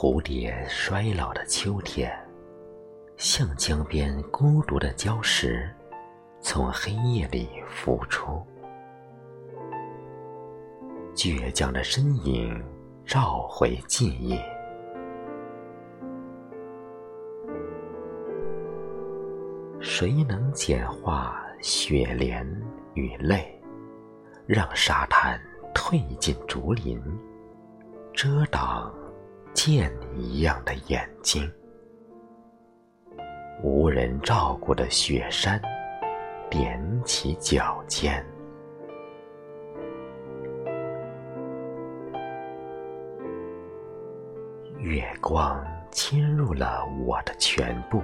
蝴蝶衰老的秋天，像江边孤独的礁石，从黑夜里浮出。倔强的身影，召回记忆。谁能简化雪莲与泪，让沙滩退进竹林，遮挡剑一样的眼睛？无人照顾的雪山，踮起脚尖。月光侵入了我的全部，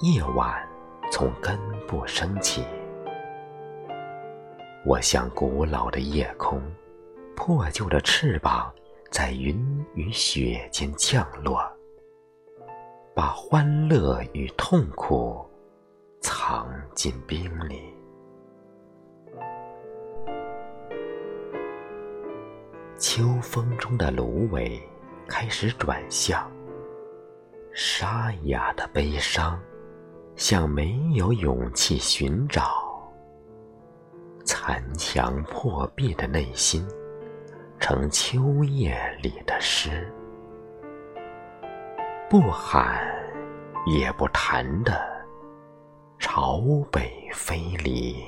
夜晚从根部升起。我像古老的夜空，破旧的翅膀在云与雪间降落，把欢乐与痛苦藏进冰里。秋风中的芦苇。开始转向，沙哑的悲伤，像没有勇气寻找，残墙破壁的内心，成秋夜里的诗，不喊也不谈的朝北飞离。